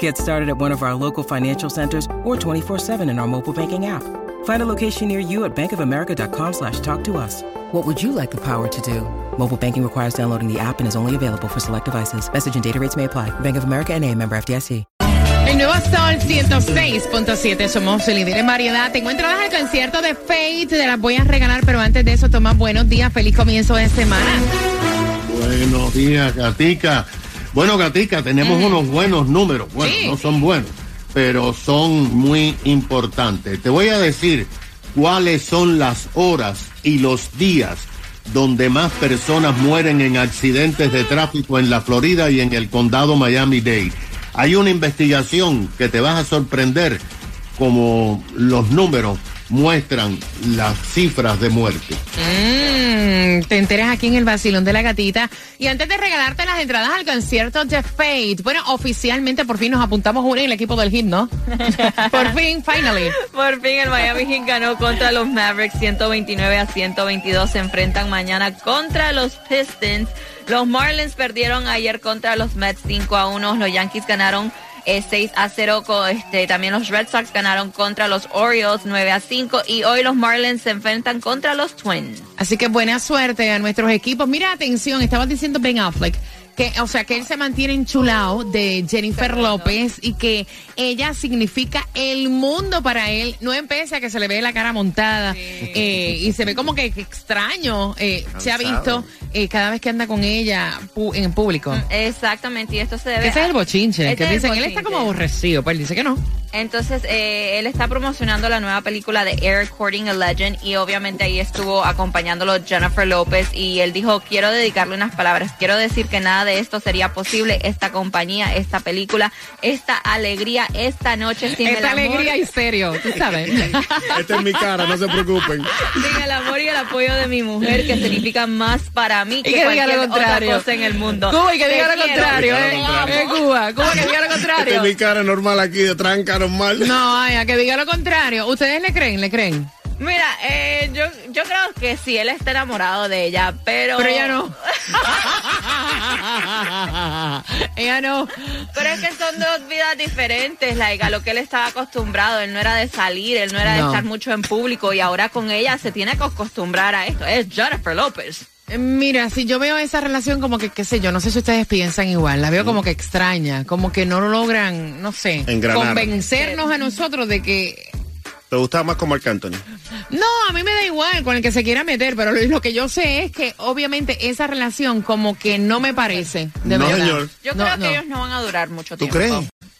Get started at one of our local financial centers or 24-7 in our mobile banking app. Find a location near you at bankofamerica.com slash talk to us. What would you like the power to do? Mobile banking requires downloading the app and is only available for select devices. Message and data rates may apply. Bank of America and a member FDIC. El nuevo Sol 106.7, somos el líder en variedad. Tengo entradas al concierto de Fate, te las voy a regalar, pero antes de eso, toma buenos días, feliz comienzo de semana. Buenos días, Gatica. Bueno, Gatica, tenemos unos buenos números. Bueno, Sí. no son buenos, pero son muy importantes. Te voy a decir cuáles son las horas y los días donde más personas mueren en accidentes de tráfico en la Florida y en el condado Miami-Dade. Hay una investigación que te vas a sorprender como los números muestran las cifras de muerte. Mm, te enteras aquí en el vacilón de la gatita. Y antes de regalarte las entradas al concierto de Fate, bueno, oficialmente por fin nos apuntamos uno en el equipo del hit, ¿no? por fin, finally. Por fin el Miami Heat ganó contra los Mavericks 129 a 122. Se enfrentan mañana contra los Pistons. Los Marlins perdieron ayer contra los Mets 5 a 1. Los Yankees ganaron eh, 6 a 0. co- Este, también los Red Sox ganaron contra los Orioles 9 a 5. Y hoy los Marlins se enfrentan contra los Twins. Así que buena suerte a nuestros equipos. Mira, atención, estabas diciendo Ben Affleck. Que, o sea, que él se mantiene enchulado de Jennifer López y que ella significa el mundo para él. No empieza que se le ve la cara montada eh, y se ve como que, que extraño. eh, se ha visto eh, cada vez que anda con ella pu- en público. Exactamente. Y esto se debe ese es el a- bochinche. Este que es dicen, él está bochinche. como aborrecido. Pues él dice que no. Entonces, eh, él está promocionando la nueva película de Air Courting a Legend y obviamente ahí estuvo acompañándolo Jennifer López y él dijo, quiero dedicarle unas palabras, quiero decir que nada de esto sería posible, esta compañía, esta película, esta alegría, esta noche sin el Esta amor, alegría y serio, tú sabes. Esta es mi cara, no se preocupen. sin el amor y el apoyo de mi mujer que significa más para mí que, que diga cualquier lo otra contrario. cosa en el mundo. Cuba y que Te diga lo contrario, ¿eh? Eh, Cuba, Cuba que diga lo Esta contrario. es mi cara normal aquí, de tranca normal. No, ay, a que diga lo contrario. ¿Ustedes le creen? ¿Le creen? Mira, eh, yo, yo creo que sí, él está enamorado de ella, pero... Pero ella no. ella no. Pero es que son dos vidas diferentes, like, a lo que él estaba acostumbrado. Él no era de salir, él no era No. de estar mucho en público y ahora con ella se tiene que acostumbrar a esto. Es Jennifer López. Eh, Mira, si yo veo esa relación como que, qué sé yo, no sé si ustedes piensan igual, la veo como que extraña, como que no logran, no sé, Engranar. convencernos a nosotros de que... ¿Te gustaba más con Marc Anthony? No, a mí me da igual con el que se quiera meter, pero lo, lo que yo sé es que obviamente esa relación como que no me parece, de No, verdad. señor. Yo No, creo no. que ellos no van a durar mucho ¿Tú tiempo. crees?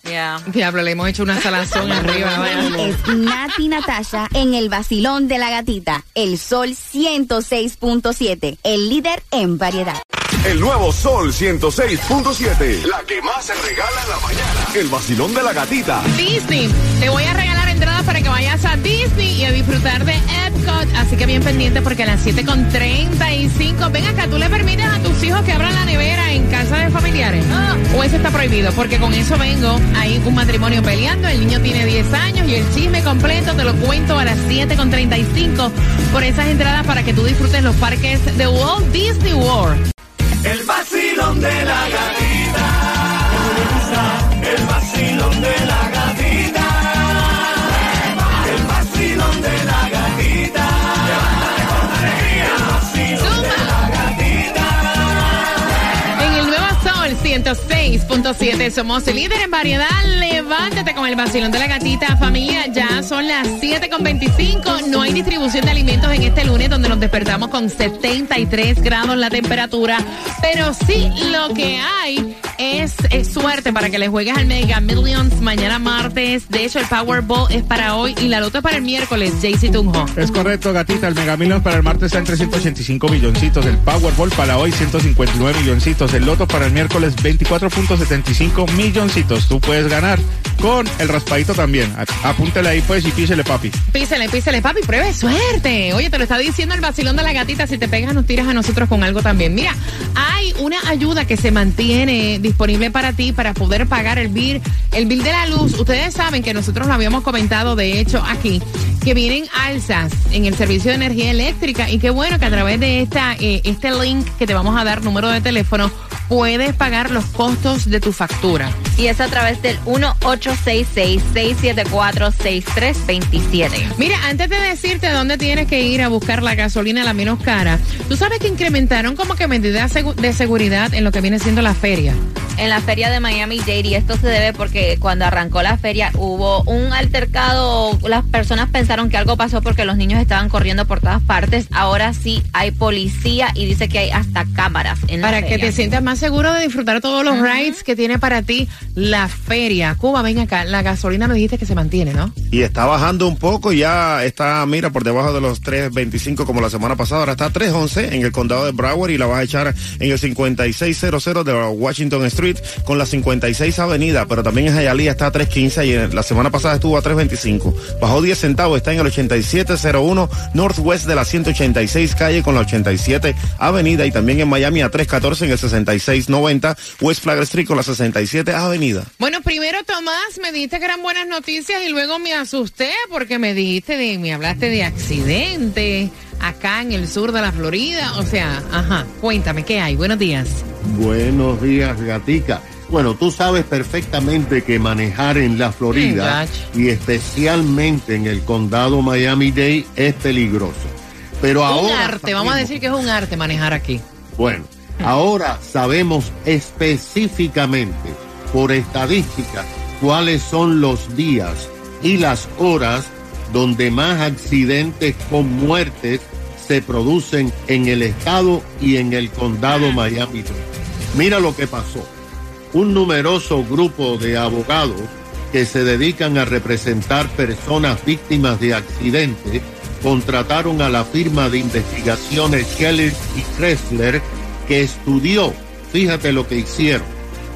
Yeah. Diablo, le hemos hecho una salazón arriba. vaya. Es Nati Natasha en el vacilón de la gatita. El sol 106.7. El líder en variedad. El nuevo Sol 106.7. La que más se regala en la mañana. El vacilón de la gatita. Disney. Te voy a regalar para que vayas a Disney y a disfrutar de Epcot. Así que bien pendiente porque a las 7.35. Ven acá, ¿tú le permites a tus hijos que abran la nevera en casa de familiares? ¿O eso está prohibido? Porque con eso vengo. Hay un matrimonio peleando. El niño tiene 10 años y el chisme completo te lo cuento a las 7.35 por esas entradas para que tú disfrutes los parques de Walt Disney World. El vacilón de la gatita. 106.7 somos el líder en variedad. Levántate con el vacilón de la gatita. Familia, ya son las 7.25. No hay distribución de alimentos en este lunes donde nos despertamos con 73 grados la temperatura. Pero sí, lo que hay es, es suerte para que le juegues al Mega Millions mañana martes. De hecho, el Powerball es para hoy y la loto es para el miércoles. JC Tunjo. Es correcto, gatita. El Mega Millions para el martes está en 385 milloncitos. El Powerball para hoy 159 milloncitos. El Loto para el miércoles 24.75 milloncitos. Tú puedes ganar. con el raspadito también. A- Apúntele ahí pues y písele papi. Písele, písele, papi, pruebe suerte. Oye, te lo está diciendo el vacilón de la gatita. Si te pegas, nos tiras a nosotros con algo también. Mira, hay una ayuda que se mantiene disponible para ti para poder pagar el bill, el bill de la luz. Ustedes saben que nosotros lo habíamos comentado, de hecho, aquí, que vienen alzas en el servicio de energía eléctrica y qué bueno que a través de esta, eh, este link que te vamos a dar, número de teléfono, puedes pagar los costos de tu factura. Y es a través del 1866-674-6327. Mira, antes de decirte dónde tienes que ir a buscar la gasolina la menos cara, tú sabes que incrementaron como que medidas de seguridad en lo que viene siendo la feria. En la feria de Miami Dade, y esto se debe porque cuando arrancó la feria hubo un altercado, las personas pensaron que algo pasó porque los niños estaban corriendo por todas partes. Ahora sí hay policía y dice que hay hasta cámaras en la Para que te sientas más seguro de disfrutar todos los rides que tiene para ti la feria. Cuba, ven acá, la gasolina me dijiste que se mantiene, ¿no? Y está bajando un poco, ya está, mira, por debajo de los 3.25 como la semana pasada, ahora está 3.11 en el condado de Broward y la vas a echar en el 5600 de Washington Street con la 56 Avenida, pero también en Hialeah está a 3.15 y en- la semana pasada estuvo a 3.25. Bajó 10 centavos, está en el 8701 Northwest de la 186 calle con la 87 Avenida y también en Miami a 3.14 en el 6690 West Flagler Street con la 67 Avenida. Bueno, primero Tomás, me dijiste que eran buenas noticias y luego me asusté porque me dijiste de, me hablaste de accidente acá en el sur de la Florida. O sea, ajá, cuéntame, ¿qué hay? Buenos días. Buenos días, gatica. Bueno, tú sabes perfectamente que manejar en la Florida y especialmente en el condado Miami-Dade es peligroso. Pero un ahora arte, vamos a decir que es un arte manejar aquí. Bueno, ahora sabemos específicamente por estadística cuáles son los días y las horas donde más accidentes con muertes se producen en el estado y en el condado Miami-Dade. Mira lo que pasó. Un numeroso grupo de abogados que se dedican a representar personas víctimas de accidentes contrataron a la firma de investigaciones Keller y Kressler que estudió, fíjate lo que hicieron,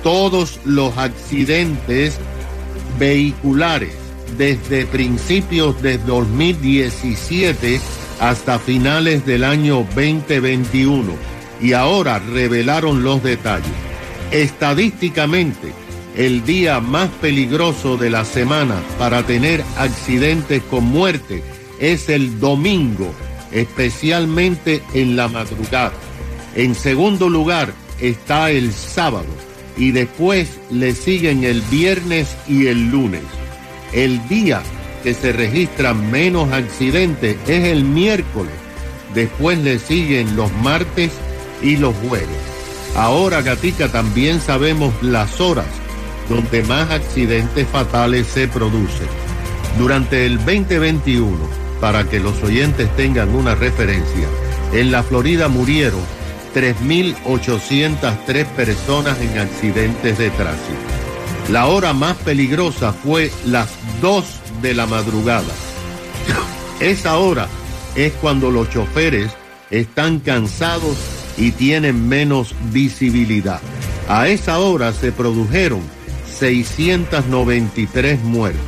todos los accidentes vehiculares desde principios de 2017 hasta finales del año 2021 y ahora revelaron los detalles. Estadísticamente, el día más peligroso de la semana para tener accidentes con muerte es el domingo, especialmente en la madrugada. En segundo lugar está el sábado y después le siguen el viernes y el lunes. El día que se registran menos accidentes es el miércoles. Después le siguen los martes y los jueves. Ahora, Gatica, también sabemos las horas donde más accidentes fatales se producen. Durante el 2021, para que los oyentes tengan una referencia, en la Florida murieron 3.803 personas en accidentes de tránsito. La hora más peligrosa fue las 2 de la madrugada. Esa hora es cuando los choferes están cansados y tienen menos visibilidad. A esa hora se produjeron 693 muertes.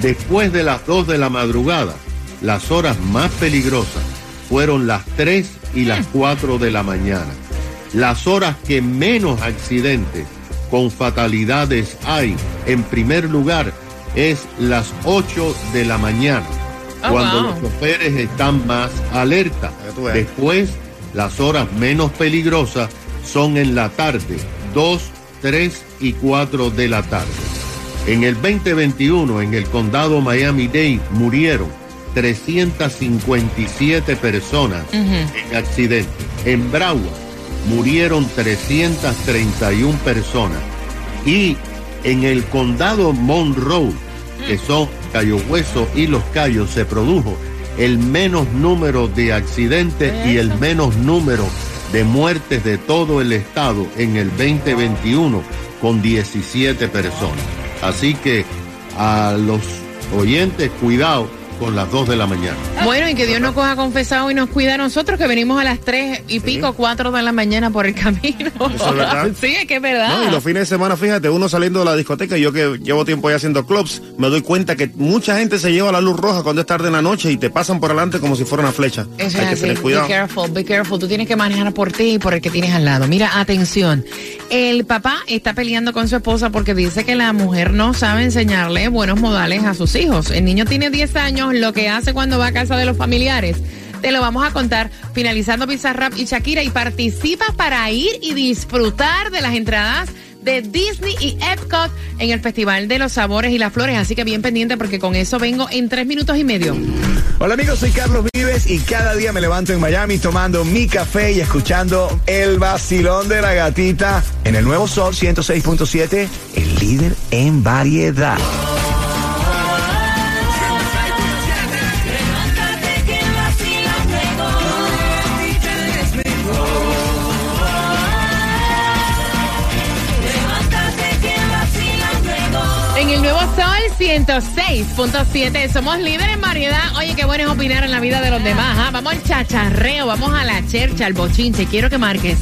Después de las 2 de la madrugada, las horas más peligrosas fueron las 3 y las 4 de la mañana. Las horas que menos accidentes con fatalidades hay, en primer lugar, es las 8 de la mañana, Oh, cuando wow. los choferes están más alerta. Después, las horas menos peligrosas son en la tarde, 2, 3 y 4 de la tarde. En el 2021, en el condado Miami-Dade, murieron 357 personas en accidentes. En Broward murieron 331 personas. Y en el condado Monroe, que son Cayo Hueso y Los Cayos, se produjo el menos número de accidentes y el menos número de muertes de todo el estado en el 2021 con 17 personas. Así que a los oyentes, cuidado, con las 2 de la mañana. Bueno, y que Dios nos coja confesado y nos cuida a nosotros que venimos a las 3 y pico, 4 de la mañana por el camino. Eso es verdad. sí, es que es verdad. No, y los fines de semana, fíjate, uno saliendo de la discoteca, y yo que llevo tiempo ya haciendo clubs, me doy cuenta que mucha gente se lleva la luz roja cuando es tarde en la noche y te pasan por adelante como si fuera una flecha. Eso Hay es que así. tener cuidado. Be careful, be careful. Tú tienes que manejar por ti y por el que tienes al lado. Mira, atención. El papá está peleando con su esposa porque dice que la mujer no sabe enseñarle buenos modales a sus hijos. El niño tiene 10 años, lo que hace cuando va a casa de los familiares. Te lo vamos a contar finalizando Bizarrap y Shakira y participa para ir y disfrutar de las entradas de Disney y Epcot en el Festival de los Sabores y las Flores. Así que bien pendiente porque con eso vengo en tres minutos y medio. Hola amigos, soy Carlos Vives y cada día me levanto en Miami tomando mi café y escuchando el vacilón de la gatita en el nuevo Sol 106.7, el líder en variedad. En el nuevo Sol 106.7 somos líderes en variedad. Oye, qué bueno es opinar en la vida de los demás. ¿ah? Vamos al chacharreo, vamos a la chercha, al bochinche. Quiero que marques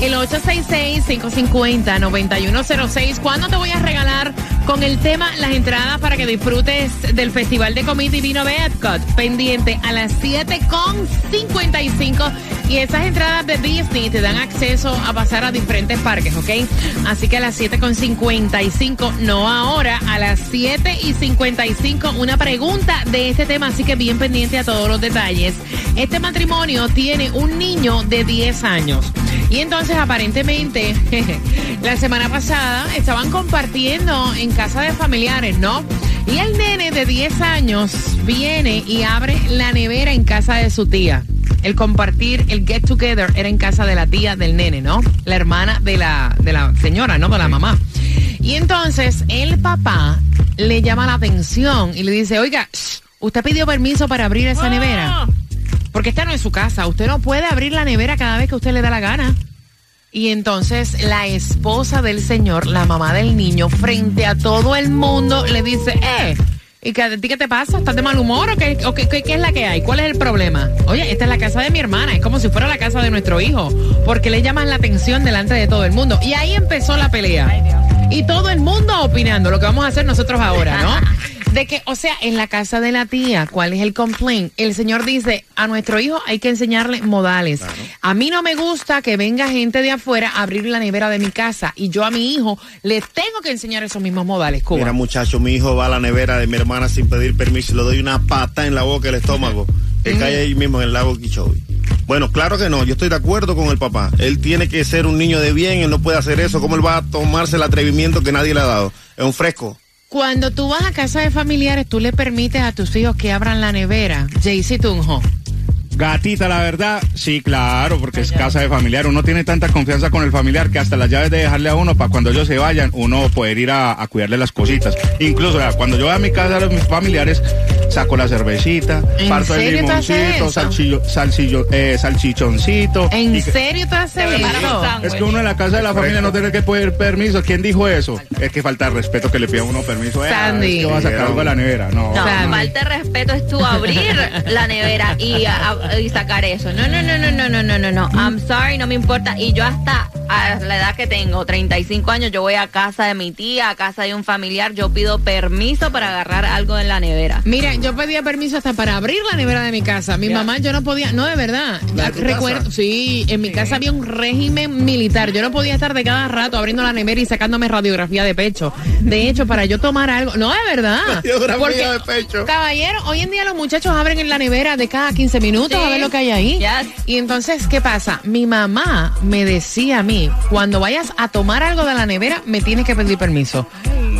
el 866-550-9106. ¿Cuándo te voy a regalar con el tema las entradas para que disfrutes del Festival de Comida y Vino de Epcot? Pendiente a las 7.55. Y esas entradas de Disney te dan acceso a pasar a diferentes parques, ¿ok? Así que a las 7.55, no ahora, a las 7 y 55, una pregunta de este tema, así que bien pendiente a todos los detalles. Este matrimonio tiene un niño de 10 años. Y entonces aparentemente la semana pasada estaban compartiendo en casa de familiares, ¿no? Y el nene de 10 años viene y abre la nevera en casa de su tía. El compartir, el get together era en casa de la tía del nene, ¿no? La hermana de la, de la señora, ¿no? De la mamá. Y entonces el papá le llama la atención y le dice, oiga, shh, ¿usted pidió permiso para abrir esa nevera? Porque esta no es su casa. Usted no puede abrir la nevera cada vez que usted le da la gana. Y entonces la esposa del señor, la mamá del niño, frente a todo el mundo, le dice, eh, ¿y qué, a ti qué te pasa? ¿Estás de mal humor o, qué, o qué, qué- qué es la que hay? ¿Cuál es el problema? Oye, esta es la casa de mi hermana, es como si fuera la casa de nuestro hijo, porque le llaman la atención delante de todo el mundo. Y ahí empezó la pelea. Y todo el mundo opinando, lo que vamos a hacer nosotros ahora, ¿no? De que, o sea, en la casa de la tía, ¿cuál es el complaint? El señor dice, a nuestro hijo hay que enseñarle modales. A mí no me gusta que venga gente de afuera a abrir la nevera de mi casa y yo a mi hijo le tengo que enseñar esos mismos modales, Cuba. Mira, muchacho, mi hijo va a la nevera de mi hermana sin pedir permiso y le doy una pata en la boca, el estómago, que cae ahí mismo en el lago Kichobi. Bueno, claro que no, yo estoy de acuerdo con el papá. Él tiene que ser un niño de bien, él no puede hacer eso. ¿Cómo él va a tomarse el atrevimiento que nadie le ha dado? Es un fresco. Cuando tú vas a casa de familiares, tú le permites a tus hijos que abran la nevera. Jaycee Tunjo. Gatita, la verdad, sí, claro, porque es casa de familiar. Uno tiene tanta confianza con el familiar que hasta las llaves de dejarle a uno para cuando ellos se vayan, uno poder ir a, a cuidarle las cositas. Incluso, cuando yo voy a mi casa de mis familiares, saco la cervecita, parto el limoncito, salchillo, eh, salchichoncito. ¿En serio te hace eso? Es que uno en la casa de la familia no tiene que pedir permiso. ¿Quién dijo eso? Es que falta respeto que le pida uno permiso. Eh, Sandy. Es que va a sacar algo de la nevera. No, no falta respeto es tú abrir la nevera y, sacar eso. No, no, no, no, no, no, no, no. I'm sorry, no me importa. Y yo hasta a la edad que tengo, 35 años, yo voy a casa de mi tía, a casa de un familiar, yo pido permiso para agarrar algo en la nevera. Mira, yo pedía permiso hasta para abrir la nevera de mi casa. Mi mamá, yo no podía, no de verdad. ¿La de tu Recuerdo, casa? sí, en mi casa había un régimen militar. Yo no podía estar de cada rato abriendo la nevera y sacándome radiografía de pecho. De hecho, para yo tomar algo, no de verdad. Radiografía de pecho. Caballero, hoy en día los muchachos abren en la nevera de cada 15 minutos Sí. a ver lo que hay ahí. Yes. Y entonces, ¿qué pasa? Mi mamá me decía a mí, cuando vayas a tomar algo de la nevera, me tienes que pedir permiso.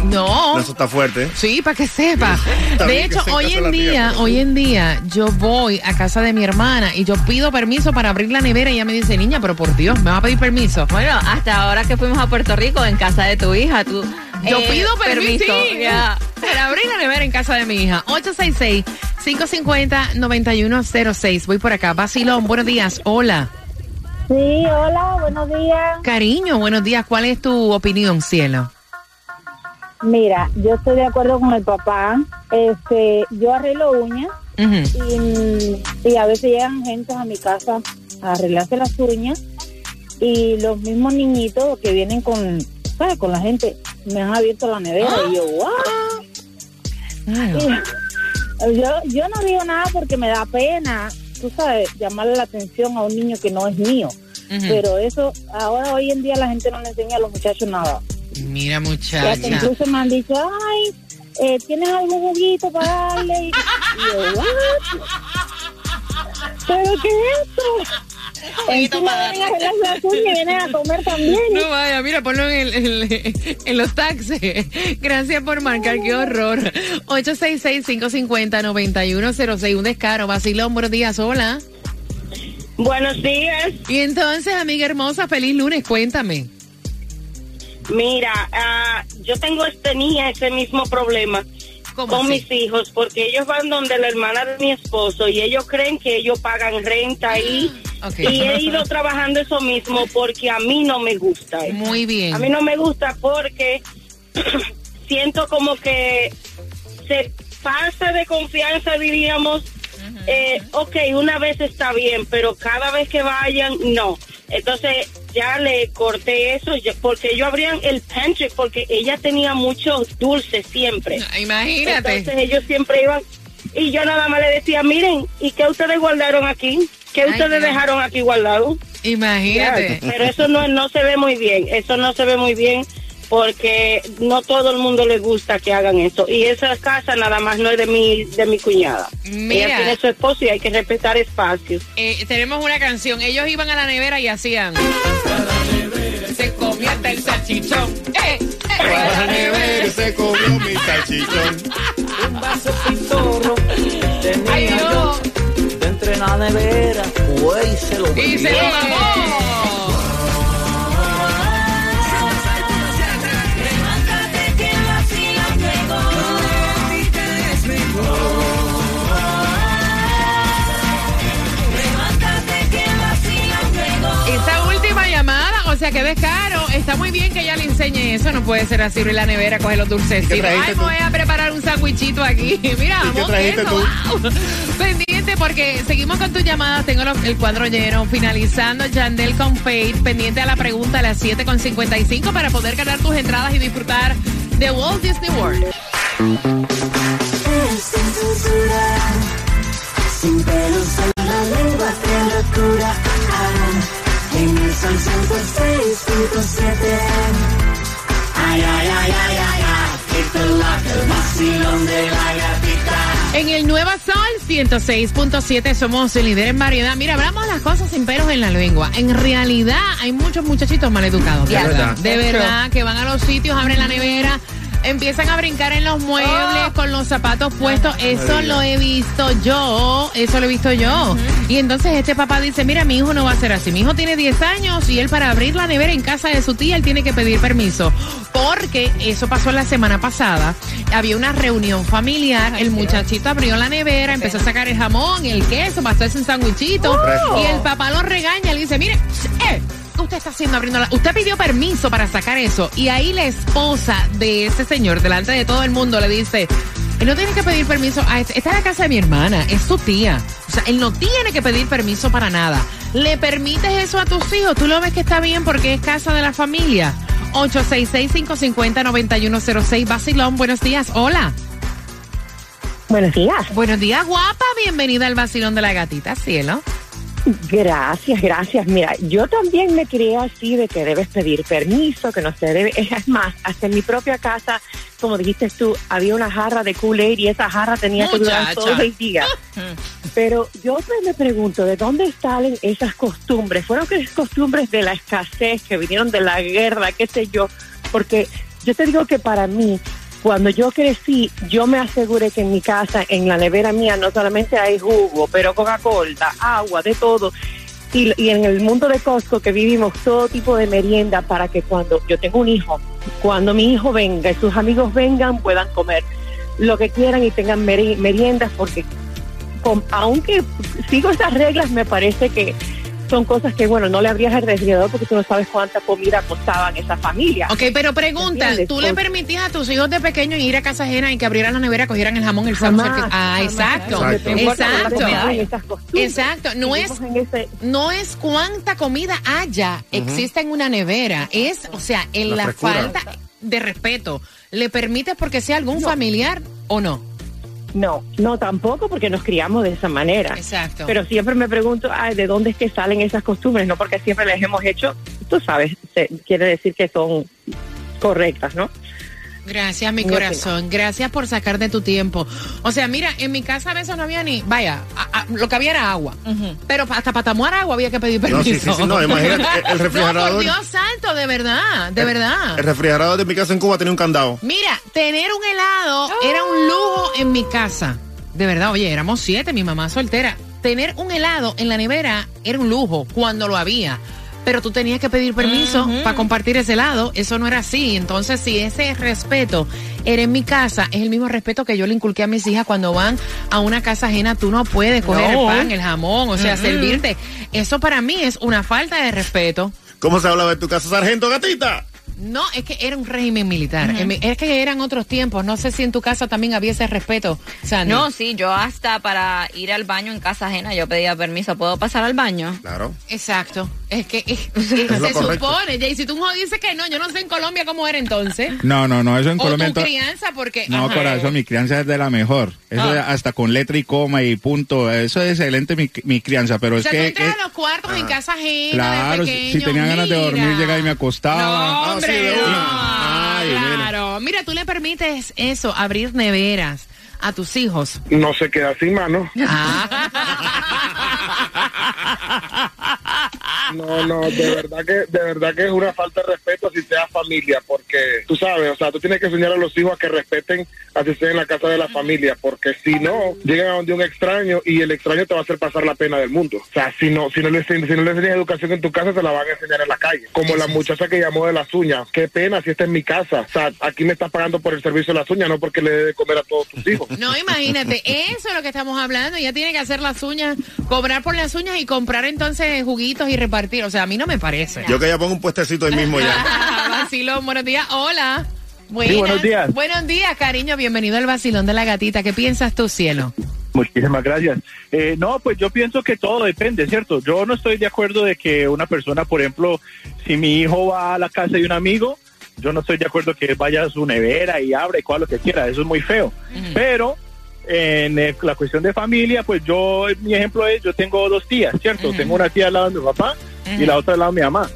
No. Eso está fuerte. Sí, para que sepa. De hecho, hoy en día, hoy en día, yo voy a casa de mi hermana y yo pido permiso para abrir la nevera y ella me dice, niña, pero por Dios, me va a pedir permiso. Bueno, hasta ahora que fuimos a Puerto Rico, en casa de tu hija, tú... Yo eh, pido permiso, para abrir la nevera en casa de mi hija. 866-550-9106. Voy por acá. Basilón, buenos días. Hola. Sí, hola, buenos días. Cariño, buenos días. ¿Cuál es tu opinión, cielo? Mira, yo estoy de acuerdo con el papá. Este, yo arreglo uñas y, y a veces llegan gente a mi casa a arreglarse las uñas y los mismos niñitos que vienen con, ¿sabes? Con la gente me han abierto la nevera y yo, wow. Yo, yo no digo nada porque me da pena, tú sabes, llamarle la atención a un niño que no es mío. Pero eso, ahora hoy en día la gente no le enseña a los muchachos nada. Mira, muchacha. que incluso me han dicho, ay, eh, ¿tienes algún juguito para darle? ¿Pero qué es esto? Encima vienen a arreglarse las uñas y vienen a comer también. No vaya, mira, ponlo en, el- en- en los taxis. Gracias por marcar, qué horror. 866-550-9106, un descaro. Vacilón, buenos días, hola. Buenos días. Y entonces, amiga hermosa, feliz lunes, cuéntame. Mira, ah, yo tengo tenía ese mismo problema con así? mis hijos porque ellos van donde la hermana de mi esposo y ellos creen que ellos pagan renta ahí Y he ido trabajando eso mismo porque a mí no me gusta. eso. Muy bien. A mí no me gusta porque siento como que se pasa de confianza, diríamos. Eh, ok, una vez está bien, pero cada vez que vayan, no. Entonces ya le corté eso porque yo abrían el pantry porque ella tenía muchos dulces siempre. Imagínate. Entonces ellos siempre iban y yo nada más le decía, miren, ¿y qué ustedes guardaron aquí? ¿Qué Ay, ustedes Dios. dejaron aquí guardado? Imagínate. Pero eso no, no se ve muy bien, eso no se ve muy bien porque no todo el mundo le gusta que hagan eso. Y esa casa nada más no es de mi, de mi cuñada. Mira. Ella tiene su esposo y hay que respetar espacios. Eh, tenemos una canción. Ellos iban a la nevera y hacían. Se convierte el salchichón. ¡Eh! ¡Eh! Para la nevera se comió mi salchichón. Un vaso pitorro tenía Ay, Dios. yo entre la nevera, güey, se lo Y se lo mamó. Esa última llamada, o sea que descaro. Está muy bien que ella le enseñe eso. No puede ser así, abrir la nevera, coger los dulcecitos. ¿Qué trajiste Ay, tú? voy a preparar un sandwichito aquí. Mira, ¿Y qué vamos, wow. Pendiente porque seguimos con tus llamadas. Tengo los- el cuadro lleno. Finalizando Yandel con Fate. Pendiente a la pregunta a las 7.55 para poder ganar tus entradas y disfrutar de Walt Disney World. Sin pelos en la lengua, qué locura. Ah, en el sol 106.7. Ay, ay, ay, ay, ay, ay, qué loca el vacilón de la gatita. En el Nueva Sol 106.7 somos el líder en variedad. Mira, hablamos las cosas sin pelos en la lengua. En realidad hay muchos muchachitos maleducados. Es verdad. De verdad, que van a los sitios, abren la nevera. Empiezan a brincar en los muebles con los zapatos puestos. Eso lo he visto yo. Eso lo he visto yo. Y entonces este papá dice, mira, mi hijo no va a ser así. Mi hijo tiene 10 años y él para abrir la nevera en casa de su tía, él tiene que pedir permiso. Porque eso pasó la semana pasada. Había una reunión familiar. El muchachito abrió la nevera, empezó a sacar el jamón, el queso, para hacerse un sandwichito. Y el papá lo regaña, le dice, mire, eh, ¿qué usted está haciendo abriendo la... Usted pidió permiso para sacar eso. Y ahí la esposa de ese señor, delante de todo el mundo, le dice... Él no tiene que pedir permiso. A este- esta es la casa de mi hermana, es su tía. O sea, él no tiene que pedir permiso para nada. ¿Le permites eso a tus hijos? ¿Tú lo ves que está bien porque es casa de la familia? 866-550-9106. Basilón, buenos días. Hola. Buenos días. Buenos días, guapa. Bienvenida al Basilón de la Gatita, cielo. Gracias, gracias. Mira, yo también me crié así de que debes pedir permiso, que no se debe. Es más, hasta en mi propia casa, como dijiste tú, había una jarra de Kool-Aid y esa jarra tenía que durar todo el día. Pero yo me pregunto, ¿de dónde salen esas costumbres? ¿Fueron que esas costumbres de la escasez que vinieron de la guerra, qué sé yo? Porque yo te digo que para mí, cuando yo crecí, yo me aseguré que en mi casa, en la nevera mía, no solamente hay jugo, pero Coca-Cola, agua, de todo. Y, y en el mundo de Costco que vivimos todo tipo de merienda para que cuando yo tengo un hijo, cuando mi hijo venga y sus amigos vengan, puedan comer lo que quieran y tengan meri- meriendas porque aunque sigo esas reglas, me parece que son cosas que, bueno, no le abrías el refrigerador porque tú no sabes cuánta comida costaban esa familia. Ok, pero pregunta. ¿tú le permitías a tus hijos de pequeño ir a casa ajena y que abrieran la nevera, cogieran el jamón, el el- Ah, jamás. exacto. Exacto. Exacto. Esas. No es, ese- no es cuánta comida haya, existe en una nevera. Es, o sea, en La falta de respeto. ¿Le permites porque sea algún familiar o no? No, no tampoco porque nos criamos de esa manera. Exacto. Pero siempre me pregunto, ay, ¿de dónde es que salen esas costumbres? No porque siempre las hemos hecho, tú sabes, se- quiere decir que son correctas, ¿no? Gracias, mi corazón. Gracias por sacar de tu tiempo. O sea, mira, en mi casa a veces no había ni, vaya, lo que había era agua. Pero hasta para tomar agua había que pedir permiso. No, sí, sí, sí, no, imagínate, el- refrigerador- No, por Dios santo, de verdad, de verdad. El refrigerador de mi casa en Cuba tenía un candado. Mira, tener un helado era un lujo en mi casa. De verdad, oye, éramos siete, mi mamá soltera. Tener un helado en la nevera era un lujo cuando lo había. Pero tú tenías que pedir permiso para compartir ese helado. Eso no era así. Entonces, si ese respeto era en mi casa, es el mismo respeto que yo le inculqué a mis hijas cuando van a una casa ajena. Tú no puedes coger No. el pan, el jamón, o sea, servirte. Eso para mí es una falta de respeto. ¿Cómo se hablaba en tu casa, sargento gatita? No, es que era un régimen militar. En mi- Es que eran otros tiempos. No sé si en tu casa también había ese respeto, Sandy. No, sí, yo hasta para ir al baño en casa ajena yo pedía permiso. ¿Puedo pasar al baño? Claro. Exacto. Es que es- se supone, Jay, si tú no dices que no, yo no sé en Colombia cómo era entonces. No, no, no, eso en o Colombia... tu crianza, porque... No, ajá. corazón, mi crianza es de la mejor. Eso Ah. es hasta con letra y coma y punto. Eso es excelente mi, mi crianza, pero O es sea, tú que... entras eh, a los cuartos en casa ajena claro, de si- pequeño. si tenía ganas de dormir, llegaba y me acostaba. No, Ah, hombre, no. una. Ay, mira. claro. Mira, tú le permites eso, abrir neveras a tus hijos. No se queda sin mano. No, no, de verdad que de verdad que es una falta de respeto si sea familia, porque tú sabes, o sea, tú tienes que enseñar a los hijos a que respeten así sea en la casa de la familia, porque si no, llegan a donde un extraño y el extraño te va a hacer pasar la pena del mundo. O sea, si no, si no le, si no le enseñas educación en tu casa, te la van a enseñar en la calle. Como la muchacha que llamó de las uñas, qué pena si esta es mi casa. O sea, aquí me estás pagando por el servicio de las uñas, no porque le dé de comer a todos tus hijos. No, imagínate, eso es lo que estamos hablando. Ella tiene que hacer las uñas, cobrar por las uñas y comprar entonces juguitos y O sea, a mí no me parece. Yo que ya pongo un puestecito ahí mismo ya. Vacilón, buenos días. Hola. Buenas. buenos días. Buenos días, cariño. Bienvenido al vacilón de la gatita. ¿Qué piensas tú, cielo? Muchísimas gracias. Eh, no, pues yo pienso que todo depende, ¿cierto? Yo no estoy de acuerdo de que una persona, por ejemplo, si mi hijo va a la casa de un amigo, yo no estoy de acuerdo que él vaya a su nevera y abra y cual lo que quiera, eso es muy feo. Pero en eh, la cuestión de familia, pues yo, mi ejemplo es, yo tengo dos tías, ¿cierto? Tengo una tía al lado de mi papá y la otra al lado de mi mamá.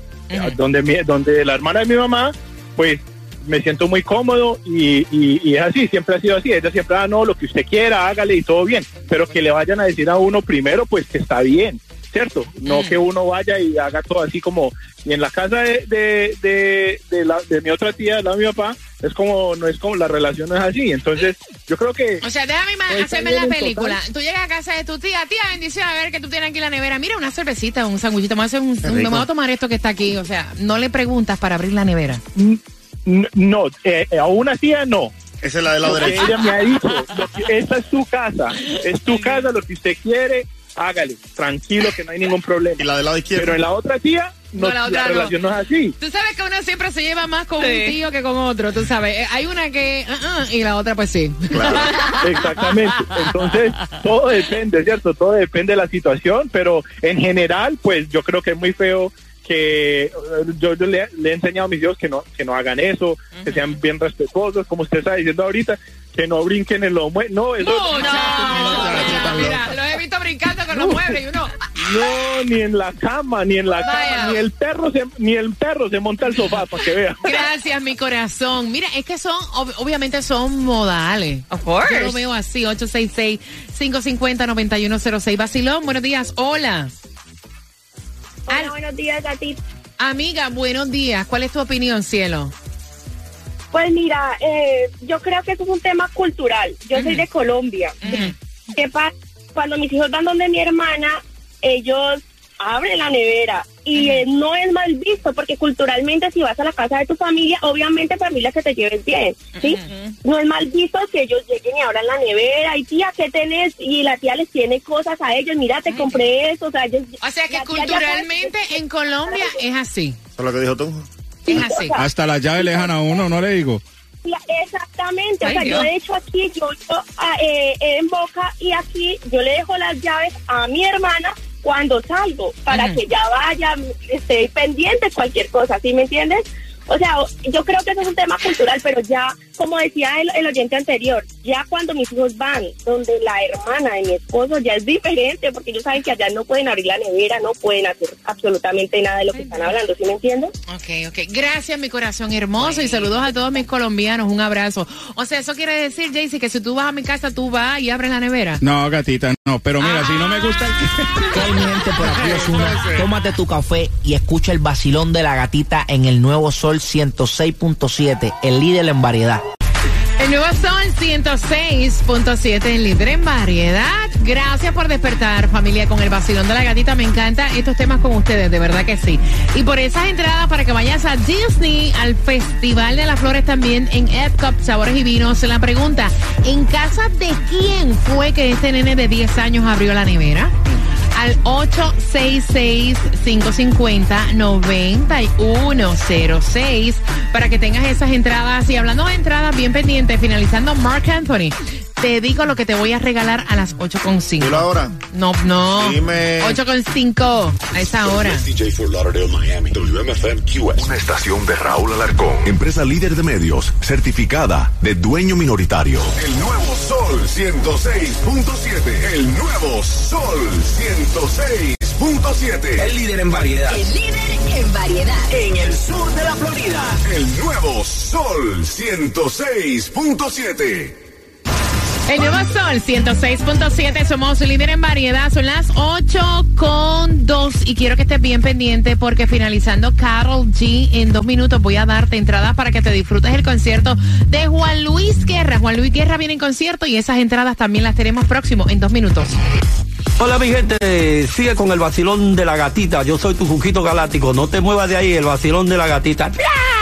donde, mi- donde la hermana de mi mamá, pues me siento muy cómodo y, y- y es así, siempre ha sido así. Ella siempre, ah, no, lo que usted quiera, hágale y todo bien. Pero que le vayan a decir a uno primero, pues que está bien, ¿cierto? No que uno vaya y haga todo así como. Y en la casa de, de, de, de la- de mi otra tía, lado de mi papá, es como, no es como, la relación no es así. Entonces, yo creo que. O sea, déjame ima- Está hacerme la película. total. Tú llegas a casa de tu tía, tía, bendición, a ver que tú tienes aquí en la nevera. Mira, una cervecita, un sanguchito, me voy a, hacer un- un- me rico. voy a tomar esto que está aquí. O sea, no le preguntas para abrir la nevera. N- No, eh, a una tía no. Esa es la del lado Porque derecho. Ella me ha dicho, que- esta es tu casa, es tu casa, lo que usted quiere, hágale, tranquilo que no hay ningún problema. Y la del lado izquierdo. Pero en la otra tía, no, No, la otra no. relación no es así. Tú sabes que uno siempre se lleva más con Sí. un tío que con otro, tú sabes. Eh, Hay una que, ah, ah, y la otra pues sí. Exactamente. Entonces, todo depende, ¿cierto? Todo depende de la situación, pero en general, pues yo creo que es muy feo que eh, yo, yo le, le he enseñado a mis hijos que no que no hagan eso, que sean bien respetuosos, como usted está diciendo ahorita, que no brinquen en lo mue- no, eso No, mira, los he visto brincando con los muebles y uno, no, ni en la cama, ni en la Vaya. cama, ni el perro se, ni el perro se monta al sofá para que vea. Gracias, mi corazón. Mira, es que son, ob- obviamente son modales. Of course. Yo lo veo así, 866-550-9106. Basilón, buenos días. Hola. Hola, buenos días, gatita. Amiga, buenos días. ¿Cuál es tu opinión, cielo? Pues mira, eh, yo creo que eso es un tema cultural. Yo soy de Colombia. ¿Qué pasa? Cuando mis hijos van donde mi hermana, ellos abre la nevera y eh, no es mal visto porque culturalmente si vas a la casa de tu familia, obviamente familia que te lleves bien, ¿sí? No es mal visto que ellos lleguen y abran la nevera y tía, ¿qué tenés? Y la tía les tiene cosas a ellos, mira, te compré eso, o sea, ellos- O sea que ya culturalmente en Colombia es así. Es lo que dijo tú. Es así. Hasta la llave le dejan a uno, no le digo. Exactamente, Ay, o sea, Dios. yo de hecho aquí, yo, yo, ah, eh, en Boca y aquí yo le dejo las llaves a mi hermana cuando salgo, para que ya vaya, esté pendiente cualquier cosa, ¿sí me entiendes? O sea, yo creo que eso es un tema cultural, pero ya, como decía el, el oyente anterior, ya cuando mis hijos van donde la hermana de mi esposo ya es diferente, porque ellos saben que allá no pueden abrir la nevera, no pueden hacer absolutamente nada de lo que están hablando, ¿sí me entiendes? Ok, ok. Gracias, mi corazón hermoso. Y saludos a todos mis colombianos. Un abrazo. O sea, eso quiere decir, Jaycee, que si tú vas a mi casa, tú vas y abres la nevera. No, gatita, no. Pero mira, si no me gusta el ¿Qué hay, mi gente? Por aquí Osuna. Tómate tu café y escucha el vacilón de la gatita en el nuevo Sol 106.7, el líder en variedad. El nuevo Sol 106.7, el líder en variedad. Gracias por despertar, familia, con el vacilón de la gatita. Me encanta estos temas con ustedes, de verdad que sí. Y por esas entradas para que vayas a Disney, al Festival de las Flores también en Epcot, Sabores y Vinos. La pregunta, ¿en casa de quién fue que este nene de 10 años abrió la nevera? Al 866-550-9106 para que tengas esas entradas. Y hablando de entradas, bien pendiente, finalizando Mark Anthony, te digo lo que te voy a regalar a las 8.5. Dilo ahora. No, no. Dime. 8.5 a esa hora. DJ for Lauderdale, Miami. WMFM QS. Una estación de Raúl Alarcón. Empresa líder de medios, certificada de dueño minoritario. El nuevo Sol 106.7. El nuevo Sol 106.7. El líder en variedad. El líder en variedad. En el sur de la Florida. El nuevo Sol 106.7. El nuevo Sol 106.7, somos líder en variedad, son las 8 con 2 y quiero que estés bien pendiente porque finalizando Carol G en dos minutos voy a darte entradas para que te disfrutes el concierto de Juan Luis Guerra. Juan Luis Guerra viene en concierto y esas entradas también las tenemos próximo en dos minutos. Hola mi gente, sigue con el vacilón de la gatita. Yo soy tu Juquito Galáctico. No te muevas de ahí, el vacilón de la gatita. ¡Miau!